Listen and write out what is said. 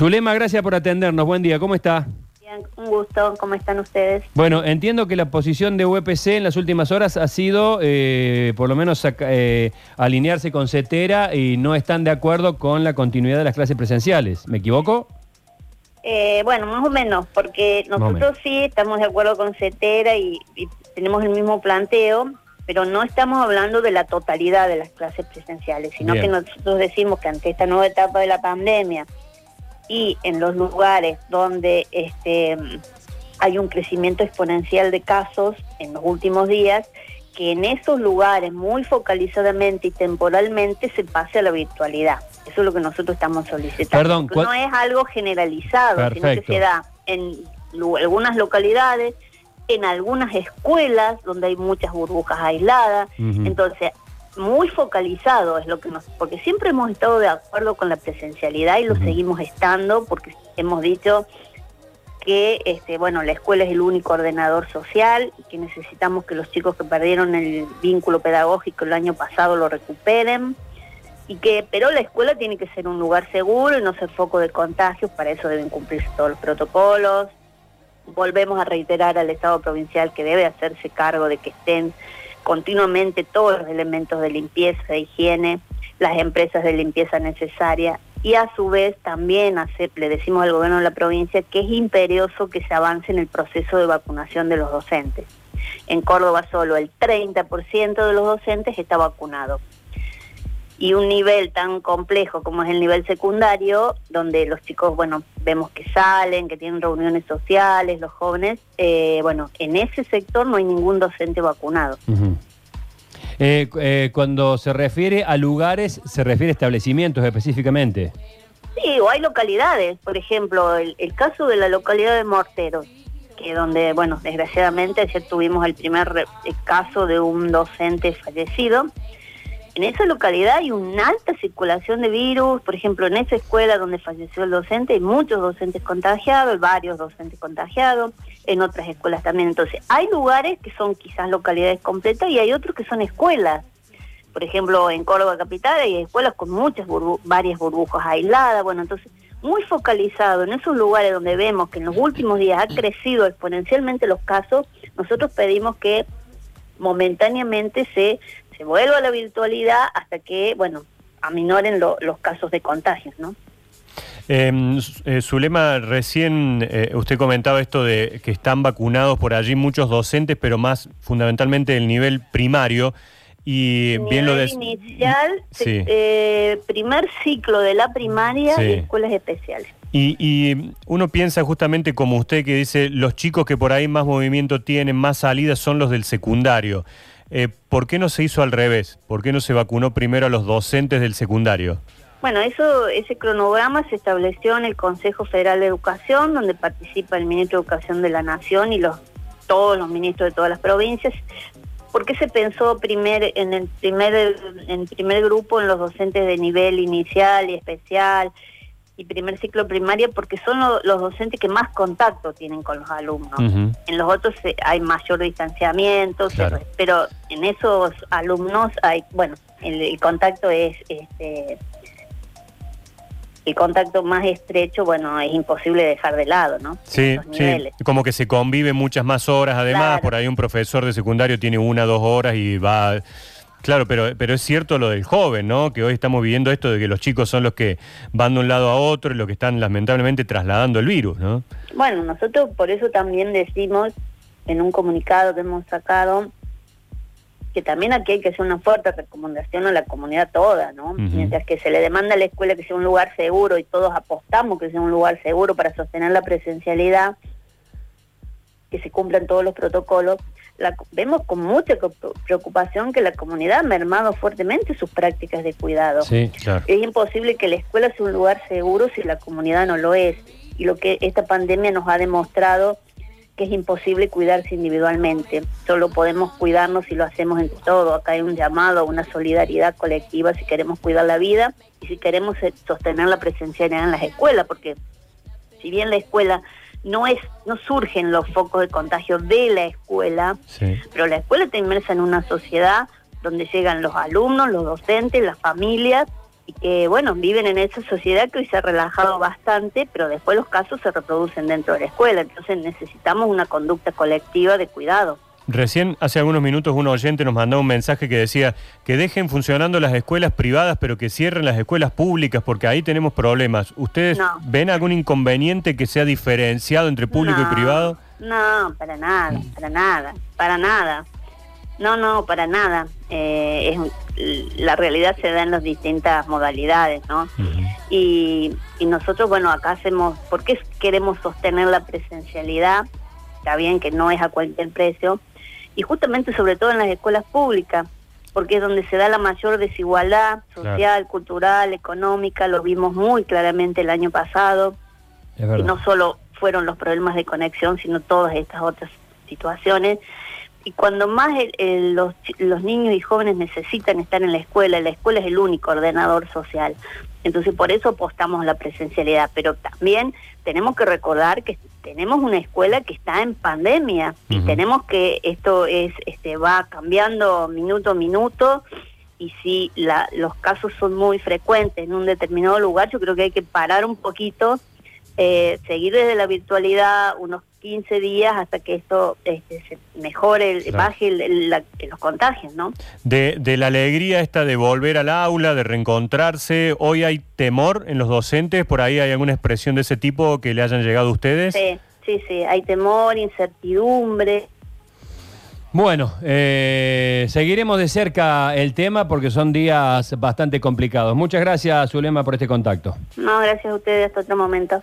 Zulema, gracias por atendernos. Buen día, ¿cómo está? Bien, un gusto. ¿Cómo están ustedes? Bueno, entiendo que la posición de UPC en las últimas horas ha sido, eh, por lo menos, eh, alinearse con CETERA y no están de acuerdo con la continuidad de las clases presenciales. ¿Me equivoco? Eh, bueno, más o menos, porque nosotros sí estamos de acuerdo con CETERA y, y tenemos el mismo planteo, pero no estamos hablando de la totalidad de las clases presenciales, sino Bien. que nosotros decimos que ante esta nueva etapa de la pandemia y en los lugares donde este hay un crecimiento exponencial de casos en los últimos días, que en esos lugares muy focalizadamente y temporalmente se pase a la virtualidad. Eso es lo que nosotros estamos solicitando. Perdón, Porque ¿cuál- no es algo generalizado, sino que se da en algunas localidades, en algunas escuelas donde hay muchas burbujas aisladas. Entonces, muy focalizado es lo que nos... Porque siempre hemos estado de acuerdo con la presencialidad y lo seguimos estando porque hemos dicho que este bueno la escuela es el único ordenador social y que necesitamos que los chicos que perdieron el vínculo pedagógico el año pasado lo recuperen y que pero la escuela tiene que ser un lugar seguro y no ser foco de contagios para eso deben cumplirse todos los protocolos. Volvemos a reiterar al Estado provincial que debe hacerse cargo de que estén continuamente todos los elementos de limpieza, de higiene, las empresas de limpieza necesaria y a su vez también hacer, le decimos al gobierno de la provincia que es imperioso que se avance en el proceso de vacunación de los docentes. En Córdoba solo el 30% de los docentes está vacunado. Y un nivel tan complejo como es el nivel secundario, donde los chicos, bueno, vemos que salen, que tienen reuniones sociales, los jóvenes, eh, bueno, en ese sector no hay ningún docente vacunado. Eh, eh, cuando se refiere a lugares, se refiere a establecimientos específicamente. Sí, o hay localidades, por ejemplo, el, el caso de la localidad de Morteros, que donde, bueno, desgraciadamente ayer tuvimos el primer eh, caso de un docente fallecido. En esa localidad hay una alta circulación de virus, por ejemplo, en esa escuela donde falleció el docente hay muchos docentes contagiados, varios docentes contagiados, en otras escuelas también. Entonces, hay lugares que son quizás localidades completas y hay otros que son escuelas. Por ejemplo, en Córdoba Capital hay escuelas con muchas burbu- varias burbujas aisladas, bueno, entonces muy focalizado en esos lugares donde vemos que en los últimos días ha crecido exponencialmente los casos, nosotros pedimos que momentáneamente se, se vuelva a la virtualidad hasta que, bueno, aminoren lo- los casos de contagios, ¿no? Eh, Su- eh, Zulema, recién eh, usted comentaba esto de que están vacunados por allí muchos docentes, pero más fundamentalmente del nivel primario. Y bien lo Nivel des- inicial, Sí. eh, primer ciclo de la primaria Sí. y escuelas especiales. Y, y uno piensa justamente como usted que dice, los chicos que por ahí más movimiento tienen, más salidas, son los del secundario. Eh, ¿Por qué no se hizo al revés? ¿Por qué no se vacunó primero a los docentes del secundario? Bueno, eso, ese cronograma se estableció en el Consejo Federal de Educación, donde participa el ministro de Educación de la Nación y los todos los ministros de todas las provincias. ¿Por qué se pensó primer, en el primer, en primer grupo en los docentes de nivel inicial y especial y primer ciclo primaria? Porque son lo- los docentes que más contacto tienen con los alumnos. En los otros eh, hay mayor distanciamiento, se Claro. pero en esos alumnos hay, bueno, el, el contacto es, este, el contacto más estrecho, bueno, es imposible dejar de lado, ¿no? Sí, sí, como que se convive muchas más horas, además, Claro. por ahí un profesor de secundario tiene una, dos horas y va... Claro, pero, pero es cierto lo del joven, ¿no? Que hoy estamos viviendo esto de que los chicos son los que van de un lado a otro y los que están lamentablemente trasladando el virus, ¿no? Bueno, nosotros por eso también decimos en un comunicado que hemos sacado que también aquí hay que hacer una fuerte recomendación a la comunidad toda, ¿no? Mientras que se le demanda a la escuela que sea un lugar seguro y todos apostamos que sea un lugar seguro para sostener la presencialidad, que se cumplan todos los protocolos, la- vemos con mucha preocupación que la comunidad ha mermado fuertemente sus prácticas de cuidado. Sí. Claro. Es imposible que la escuela sea un lugar seguro si la comunidad no lo es. Y lo que esta pandemia nos ha demostrado que es imposible cuidarse individualmente. Solo podemos cuidarnos si lo hacemos entre todos. Acá hay un llamado a una solidaridad colectiva si queremos cuidar la vida y si queremos eh, sostener la presencialidad en las escuelas, porque si bien la escuela no es no surgen los focos de contagio de la escuela, Sí. pero la escuela está inmersa en una sociedad donde llegan los alumnos, los docentes, las familias y que, bueno, viven en esa sociedad que hoy se ha relajado bastante, pero después los casos se reproducen dentro de la escuela, entonces necesitamos una conducta colectiva de cuidado. Recién, hace algunos minutos, un oyente nos mandó un mensaje que decía que dejen funcionando las escuelas privadas, pero que cierren las escuelas públicas, porque ahí tenemos problemas. ¿Ustedes No. ven algún inconveniente que sea diferenciado entre público No, y privado? No, para nada, para nada, para nada. No, no, para nada. Eh, es la realidad se da en las distintas modalidades, ¿no? Y, y nosotros, bueno, acá hacemos, ¿por qué queremos sostener la presencialidad? Está bien que no es a cualquier precio. Y justamente, sobre todo en las escuelas públicas, porque es donde se da la mayor desigualdad social, Claro. cultural, económica, lo vimos muy claramente el año pasado y no solo fueron los problemas de conexión, sino todas estas otras situaciones. Y cuando más el- el- los, niños y jóvenes necesitan estar en la escuela, la escuela es el único ordenador social. Entonces por eso apostamos a la presencialidad, pero también tenemos que recordar que tenemos una escuela que está en pandemia y tenemos que esto es este va cambiando minuto a minuto. Y si la, los casos son muy frecuentes en un determinado lugar, yo creo que hay que parar un poquito, eh, seguir desde la virtualidad unos 15 días hasta que esto este, se mejore, el- Claro. baje el- el- la- los contagios, ¿no? De, de la alegría esta de volver al aula, de reencontrarse, ¿hoy hay temor en los docentes? ¿Por ahí hay alguna expresión de ese tipo que le hayan llegado a ustedes? Sí, sí, sí, hay temor, incertidumbre. Bueno, eh, seguiremos de cerca el tema porque son días bastante complicados. Muchas gracias, Zulema, por este contacto. No, gracias a ustedes, hasta otro momento.